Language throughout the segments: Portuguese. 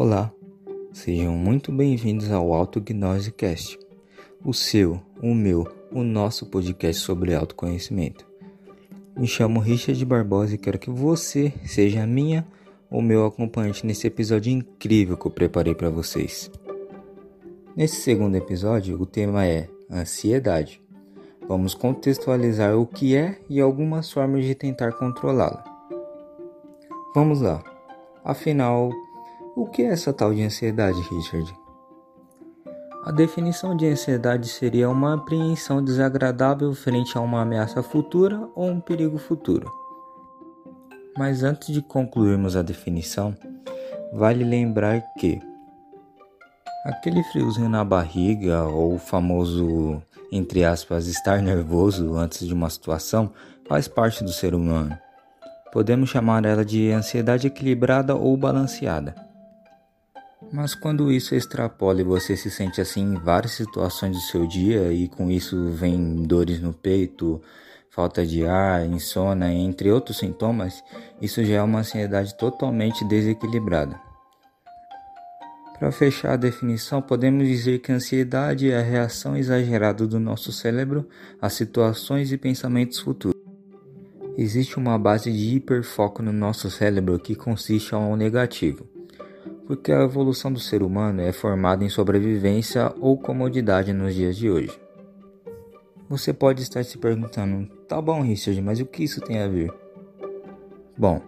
Olá, sejam muito bem-vindos ao Autognose Cast, o seu, o meu, o nosso podcast sobre autoconhecimento. Me chamo Richard Barbosa e quero que você seja a minha ou meu acompanhante nesse episódio incrível que eu preparei para vocês. Nesse segundo episódio, o tema é ansiedade. Vamos contextualizar o que é e algumas formas de tentar controlá-la. Vamos lá. Afinal, o que é essa tal de ansiedade, Richard? A definição de ansiedade seria uma apreensão desagradável frente a uma ameaça futura ou um perigo futuro. Mas antes de concluirmos a definição, vale lembrar que aquele friozinho na barriga ou o famoso, entre aspas, estar nervoso antes de uma situação faz parte do ser humano. Podemos chamar ela de ansiedade equilibrada ou balanceada. Mas quando isso extrapola e você se sente assim em várias situações do seu dia e com isso vem dores no peito, falta de ar, insônia, entre outros sintomas, isso já é uma ansiedade totalmente desequilibrada. Para fechar a definição, podemos dizer que a ansiedade é a reação exagerada do nosso cérebro a situações e pensamentos futuros. Existe uma base de hiperfoco no nosso cérebro que consiste ao negativo porque a evolução do ser humano é formada em sobrevivência ou comodidade nos dias de hoje. Você pode estar se perguntando, tá bom, Richard, mas o que isso tem a ver? Bom,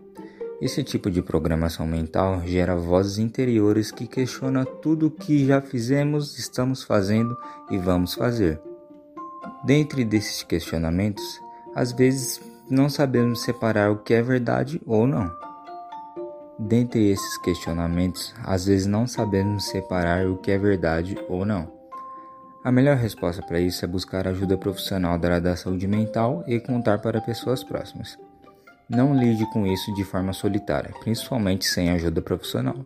esse tipo de programação mental gera vozes interiores que questionam tudo o que já fizemos, estamos fazendo e vamos fazer. Dentre desses questionamentos, às vezes não sabemos separar o que é verdade ou não. Dentre esses questionamentos, às vezes não sabemos separar o que é verdade ou não. A melhor resposta para isso é buscar ajuda profissional da área da saúde mental e contar para pessoas próximas. Não lide com isso de forma solitária, principalmente sem ajuda profissional.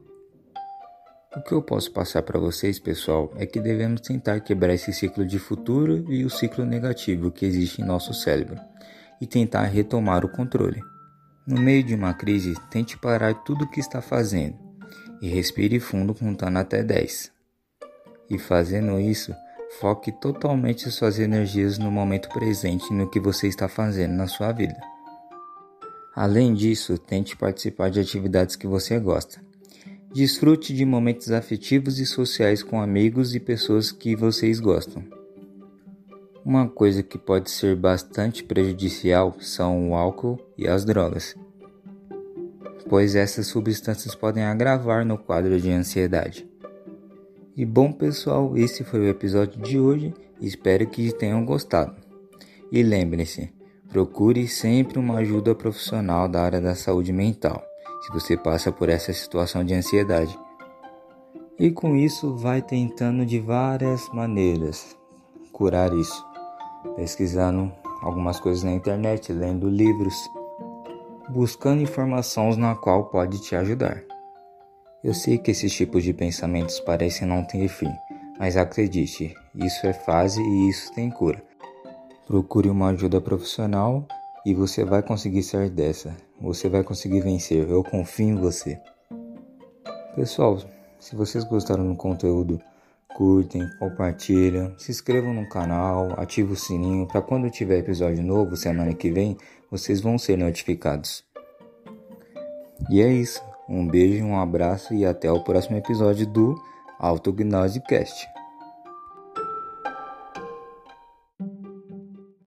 O que eu posso passar para vocês, pessoal, é que devemos tentar quebrar esse ciclo de futuro e o ciclo negativo que existe em nosso cérebro e tentar retomar o controle. No meio de uma crise, tente parar tudo o que está fazendo e respire fundo contando até 10. E fazendo isso, foque totalmente suas energias no momento presente no que você está fazendo na sua vida. Além disso, tente participar de atividades que você gosta. Desfrute de momentos afetivos e sociais com amigos e pessoas que vocês gostam. Uma coisa que pode ser bastante prejudicial são o álcool e as drogas, pois essas substâncias podem agravar no quadro de ansiedade. E bom pessoal, esse foi o episódio de hoje, espero que tenham gostado. E lembrem-se, procure sempre uma ajuda profissional da área da saúde mental, se você passa por essa situação de ansiedade. E com isso vai tentando de várias maneiras curar isso pesquisando algumas coisas na internet, lendo livros, buscando informações na qual pode te ajudar. Eu sei que esses tipos de pensamentos parecem não ter fim, mas acredite, isso é fase e isso tem cura. Procure uma ajuda profissional e você vai conseguir sair dessa. Você vai conseguir vencer. Eu confio em você. Pessoal, se vocês gostaram do conteúdo, curtem, compartilham, se inscrevam no canal, ativem o sininho para quando tiver episódio novo semana que vem, vocês vão ser notificados. E é isso. Um beijo, um abraço e até o próximo episódio do Autognose Cast.